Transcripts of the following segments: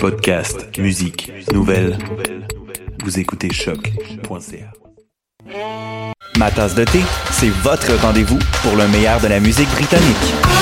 Podcast, musique, nouvelles. Vous écoutez choc.ca. Ma tasse de thé, c'est votre rendez-vous pour le meilleur de la musique britannique.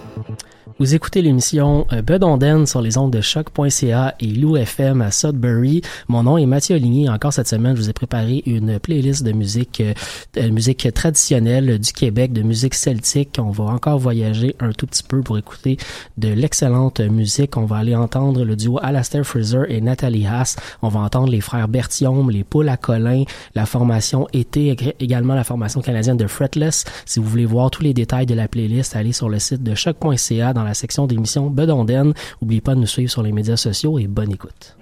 Vous écoutez l'émission euh, Bedonden sur les ondes de choc.ca et Lou FM à Sudbury. Mon nom est Mathieu Aligny. Encore cette semaine, je vous ai préparé une playlist de musique, euh, de musique traditionnelle du Québec, de musique celtique. On va encore voyager un tout petit peu pour écouter de l'excellente musique. On va aller entendre le duo Alastair Fraser et Nathalie Haas. On va entendre les frères Berthiaume, les poules à Colin, la formation été, également la formation canadienne de Fretless. Si vous voulez voir tous les détails de la playlist, allez sur le site de choc.ca dans la section d'émissions Bedonden. N'oubliez pas de nous suivre sur les médias sociaux et bonne écoute.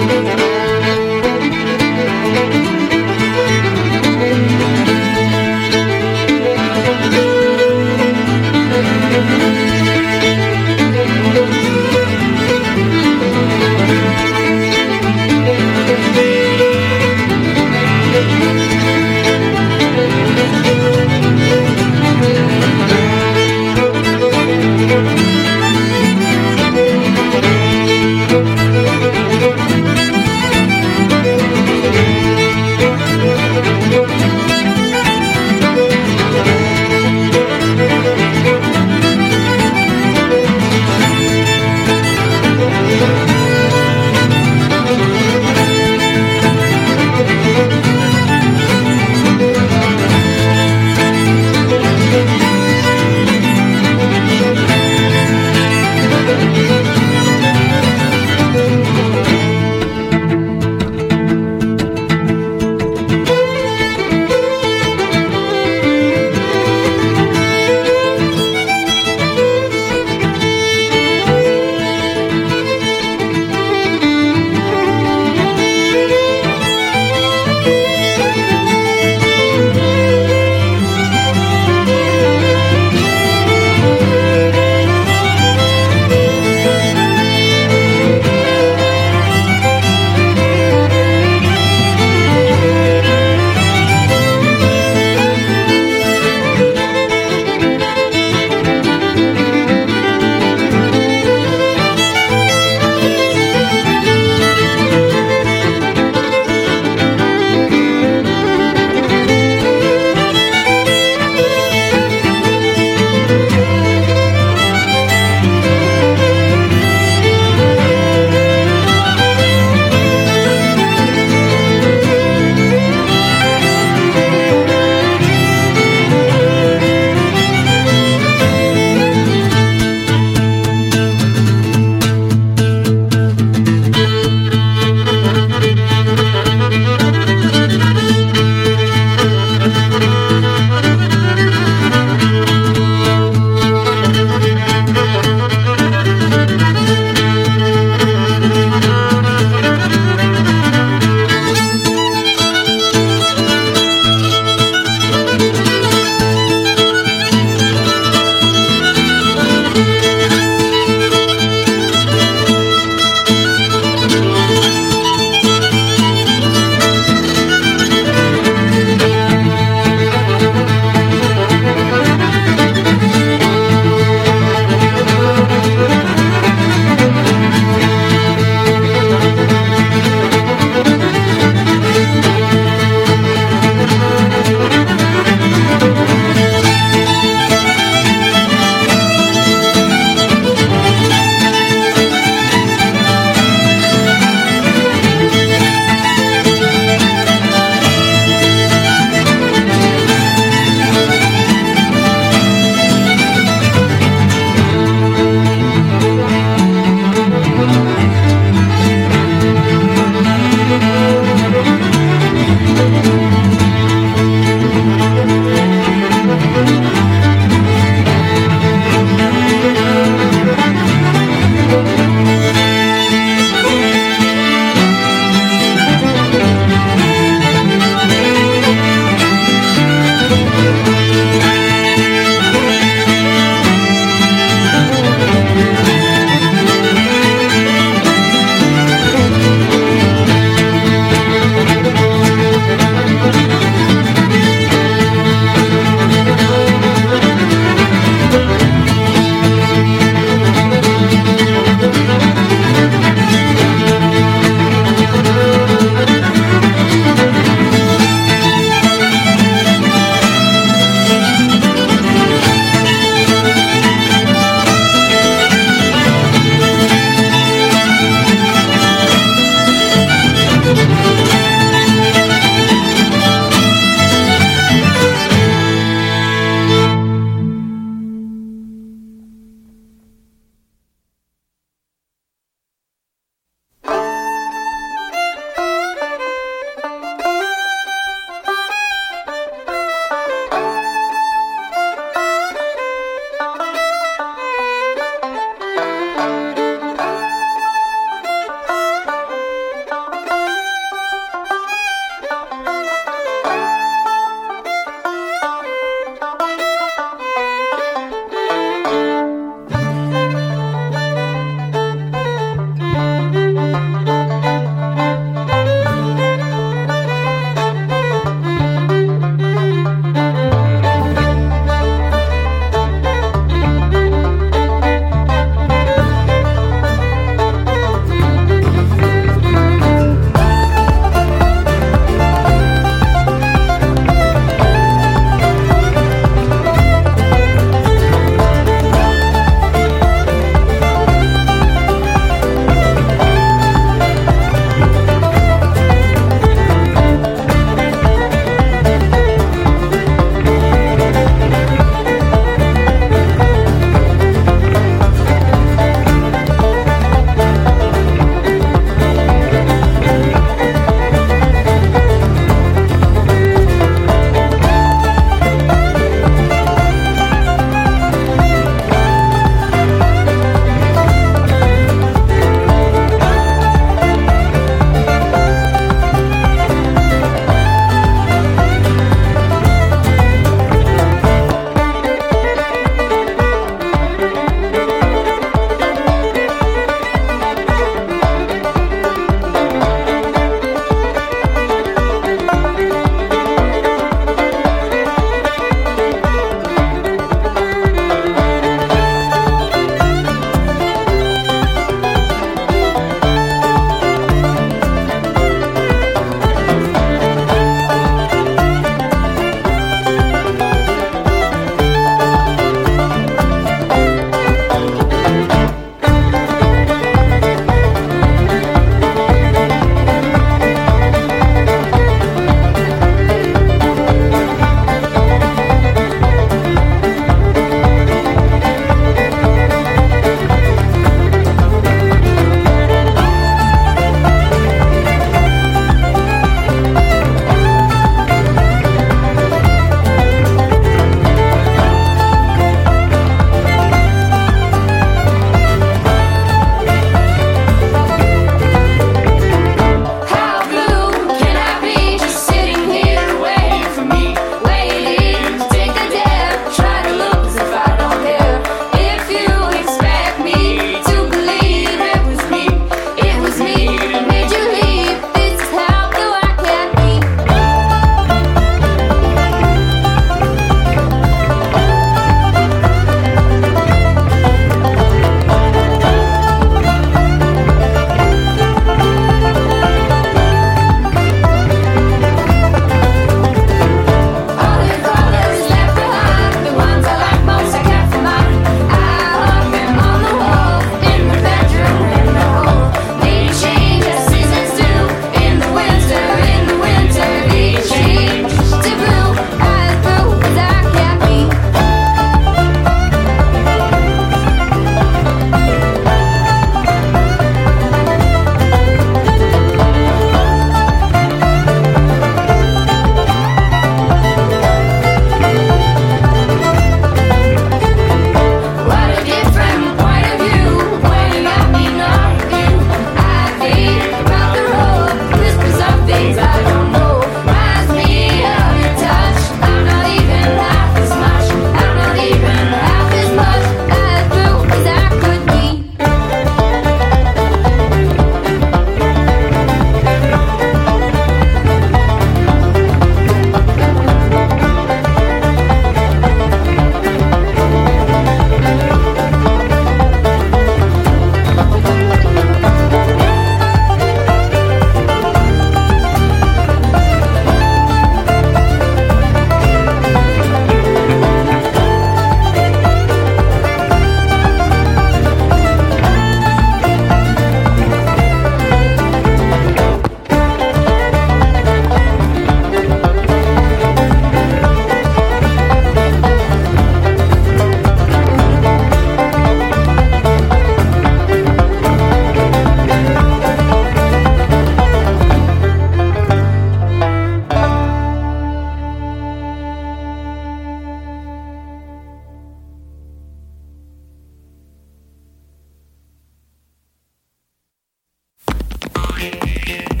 yeah.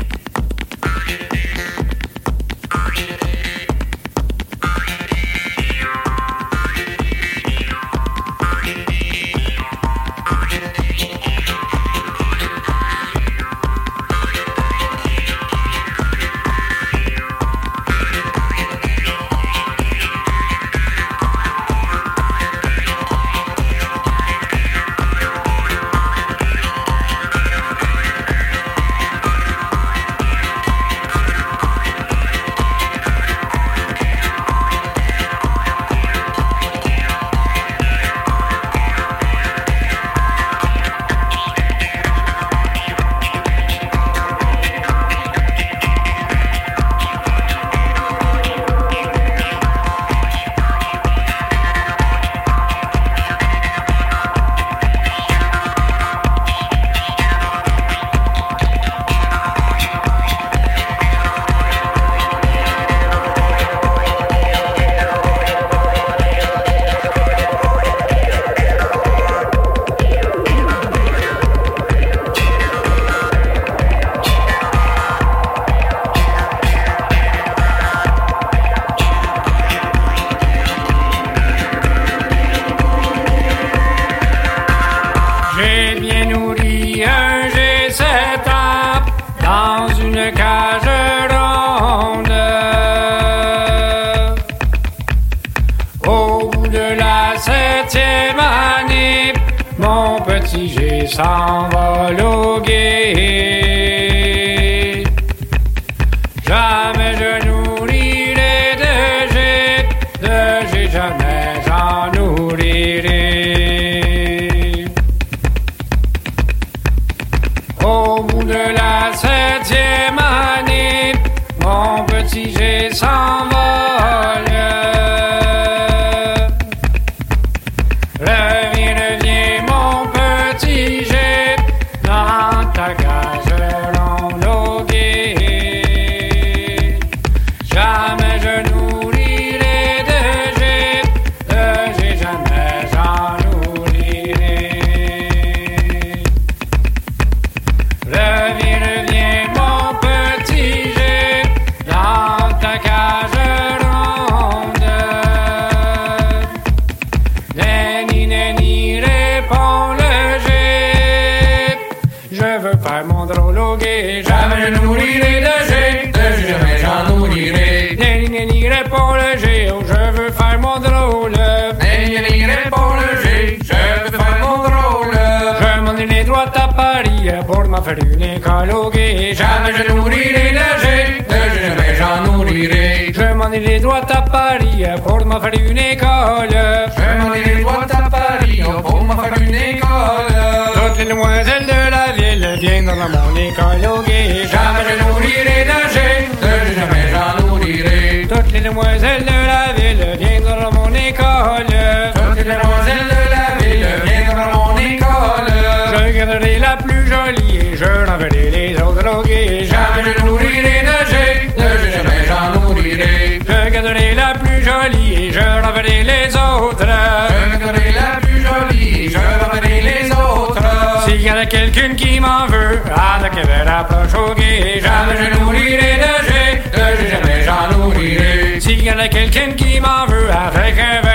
G jamais au guet. Jamais je nourrirai jamais j'en nourrirai. Je m'en ai les droits à Paris pour m'en faire une école. Je m'en ai les droits à Paris pour m'en faire une école. Toutes les demoiselles de la ville viennent dans mon école. Jamais je nourrirai de G, jamais j'en nourrirai. Toutes les demoiselles de la ville viennent dans mon école. Toutes les demoiselles de la ville Garderai la plus jolie et je renverrai les autres au guet. Jamais je nourrirai de G, de jamais j'en nourrirai. Je garderai la plus jolie et je renverrai les autres. Je garderai la plus jolie et je renverrai les autres. S'il y en a quelqu'une qui m'en veut, à la qu'elle approche au guet. Jamais je nourrirai de G, de jamais j'en nourrirai. S'il y en a quelqu'une qui m'en veut, avec un verre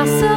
La